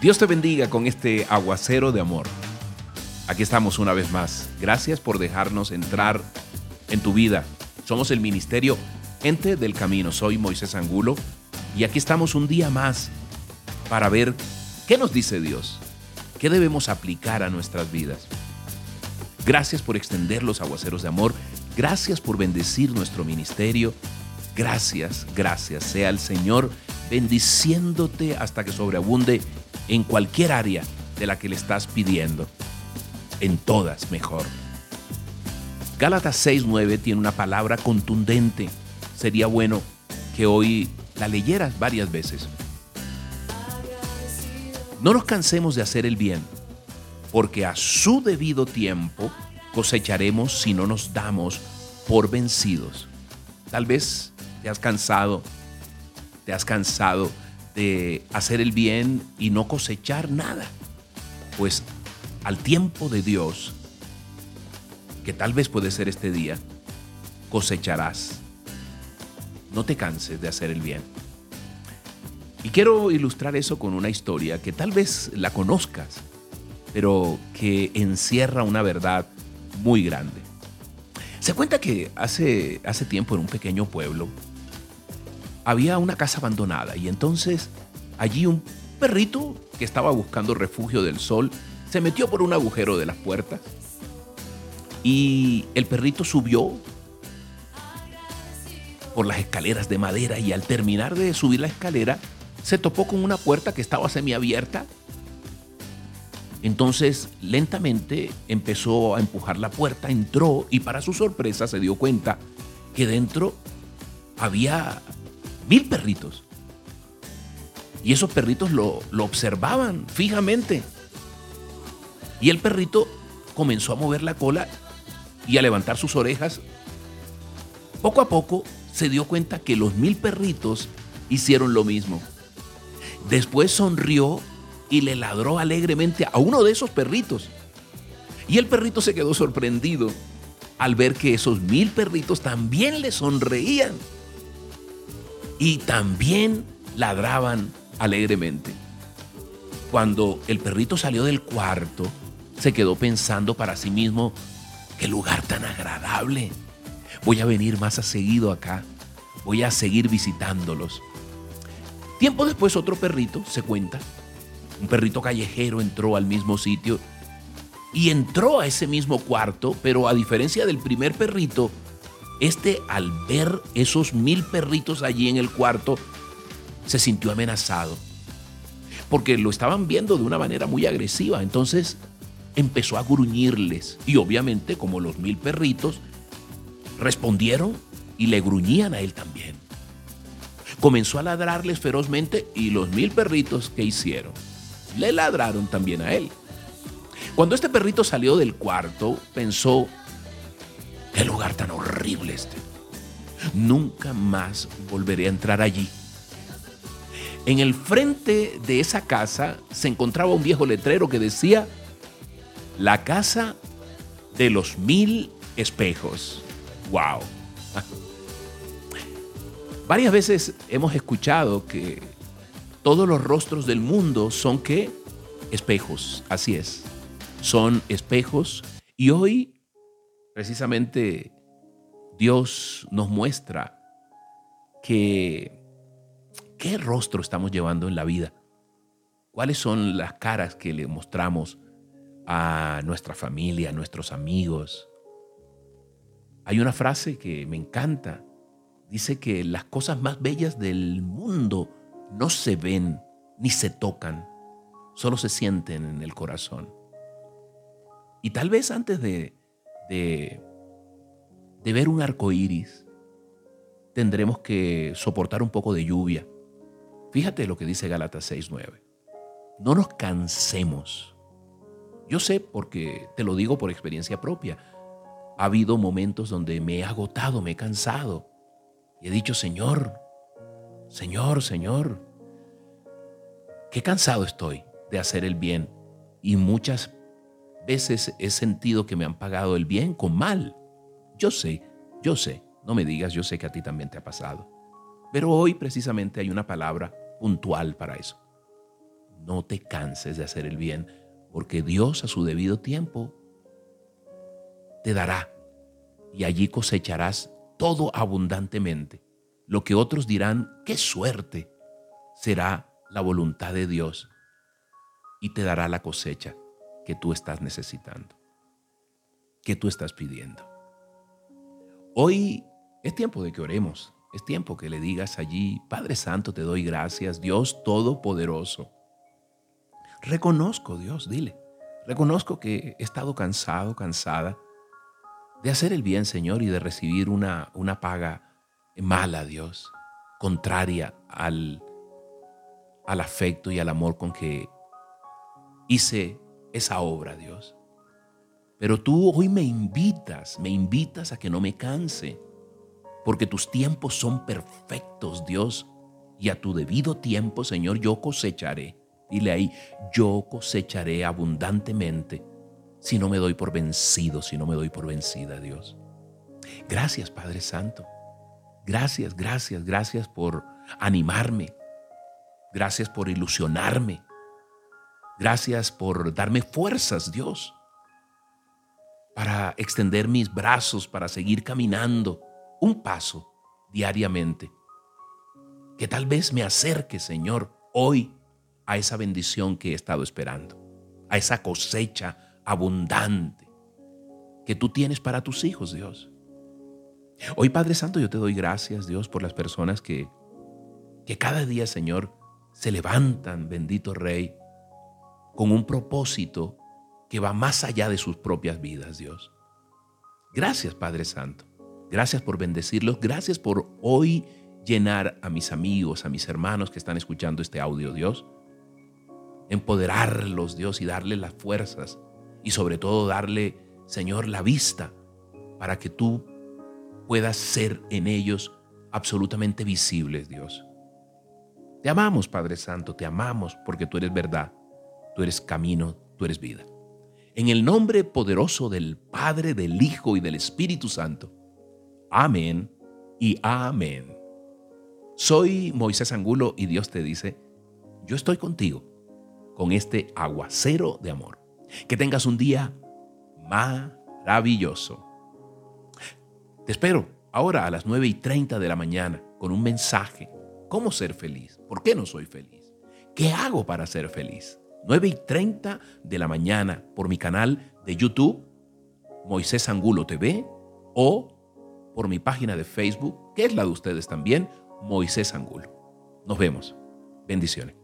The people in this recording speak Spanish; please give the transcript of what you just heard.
Dios te bendiga con este aguacero de amor. Aquí estamos una vez más. Gracias por dejarnos entrar en tu vida. Somos el ministerio Gente del Camino. Soy Moisés Angulo y aquí estamos un día más para ver qué nos dice Dios, qué debemos aplicar a nuestras vidas. Gracias por extender los aguaceros de amor. Gracias por bendecir nuestro ministerio. Gracias, gracias. Sea el Señor bendiciéndote hasta que sobreabunde en cualquier área de la que le estás pidiendo. En todas mejor. Gálatas 6:9 tiene una palabra contundente. Sería bueno que hoy la leyeras varias veces. No nos cansemos de hacer el bien, porque a su debido tiempo cosecharemos si no nos damos por vencidos. Tal vez te has cansado, te has cansado hacer el bien y no cosechar nada. Pues al tiempo de Dios, que tal vez puede ser este día, cosecharás. No te canses de hacer el bien. Y quiero ilustrar eso con una historia que tal vez la conozcas, pero que encierra una verdad muy grande. Se cuenta que hace, hace tiempo en un pequeño pueblo había una casa abandonada y entonces allí un perrito que estaba buscando refugio del sol se metió por un agujero de las puertas y el perrito subió por las escaleras de madera y al terminar de subir la escalera se topó con una puerta que estaba semiabierta. Entonces lentamente empezó a empujar la puerta, entró y para su sorpresa se dio cuenta que dentro había mil perritos. Y esos perritos lo, lo observaban fijamente. Y el perrito comenzó a mover la cola y a levantar sus orejas. Poco a poco se dio cuenta que los mil perritos hicieron lo mismo. Después sonrió y le ladró alegremente a uno de esos perritos. Y el perrito se quedó sorprendido al ver que esos mil perritos también le sonreían y también ladraban alegremente. Cuando el perrito salió del cuarto, se quedó pensando para sí mismo, qué lugar tan agradable. Voy a venir más a seguido acá. Voy a seguir visitándolos. Tiempo después otro perrito, se cuenta, un perrito callejero entró al mismo sitio y entró a ese mismo cuarto, pero a diferencia del primer perrito, este al ver esos mil perritos allí en el cuarto, se sintió amenazado, porque lo estaban viendo de una manera muy agresiva. Entonces empezó a gruñirles y obviamente como los mil perritos respondieron y le gruñían a él también. Comenzó a ladrarles ferozmente y los mil perritos que hicieron le ladraron también a él. Cuando este perrito salió del cuarto, pensó, Lugar tan horrible este. Nunca más volveré a entrar allí. En el frente de esa casa se encontraba un viejo letrero que decía, la casa de los mil espejos. ¡Wow! Varias veces hemos escuchado que todos los rostros del mundo son que espejos, así es, son espejos. Y hoy precisamente Dios nos muestra que qué rostro estamos llevando en la vida, cuáles son las caras que le mostramos a nuestra familia, a nuestros amigos. Hay una frase que me encanta, dice que las cosas más bellas del mundo no se ven ni se tocan, solo se sienten en el corazón. Y tal vez antes de de, ver un arco iris, tendremos que soportar un poco de lluvia. Fíjate lo que dice Gálatas 6:9. No nos cansemos. Yo sé porque te lo digo por experiencia propia. Ha habido momentos donde me he agotado, me he cansado y he dicho, Señor, Señor, Señor, qué cansado estoy de hacer el bien y muchas veces he sentido que me han pagado el bien con mal. Yo sé, yo sé, no me digas, yo sé que a ti también te ha pasado. Pero hoy precisamente hay una palabra puntual para eso. no te canses de hacer el bien, porque Dios a su debido tiempo te dará y allí cosecharás todo abundantemente. Lo que otros dirán, qué suerte, será la voluntad de Dios y te dará la cosecha que tú estás necesitando, que tú estás pidiendo. Hoy es tiempo de que oremos, es tiempo que le digas allí, Padre Santo, te doy gracias, Dios Todopoderoso. Reconozco, Dios, dile, reconozco que he estado cansado, cansada de hacer el bien, Señor, y de recibir una, una paga mala, Dios, contraria al, al afecto y al amor con que hice esa obra, Dios. Pero tú hoy me invitas, me invitas a que no me canse, porque tus tiempos son perfectos, Dios, y a tu debido tiempo, Señor, yo cosecharé. Dile ahí, yo cosecharé abundantemente si no me doy por vencido, si no me doy por vencida, Dios. Gracias, Padre Santo. Gracias, gracias, gracias por animarme. Gracias por ilusionarme. Gracias por darme fuerzas, Dios, para extender mis brazos, para seguir caminando un paso diariamente. Que tal vez me acerque, Señor, hoy a esa bendición que he estado esperando, a esa cosecha abundante que tú tienes para tus hijos, Dios. Hoy, Padre Santo, yo te doy gracias, Dios, por las personas que, que cada día, Señor, se levantan, bendito Rey, con un propósito que va más allá de sus propias vidas, Dios. Gracias, Padre Santo. Gracias por bendecirlos. Gracias por hoy llenar a mis amigos, a mis hermanos que están escuchando este audio, Dios. Empoderarlos, Dios, y darles las fuerzas y sobre todo darle, Señor, la vista para que tú puedas ser en ellos absolutamente visibles, Dios. Te amamos, Padre Santo, te amamos porque tú eres verdad, tú eres camino, tú eres vida. En el nombre poderoso del Padre, del Hijo y del Espíritu Santo. Amén y amén. Soy Moisés Angulo y Dios te dice, yo estoy contigo con este aguacero de amor. Que tengas un día maravilloso. Te espero ahora a las 9 y 30 de la mañana con un mensaje. ¿Cómo ser feliz? ¿Por qué no soy feliz? ¿Qué hago para ser feliz? 9 y 30 de la mañana por mi canal de YouTube, Moisés Angulo TV, o por mi página de Facebook, que es la de ustedes también, Moisés Angulo. Nos vemos. Bendiciones.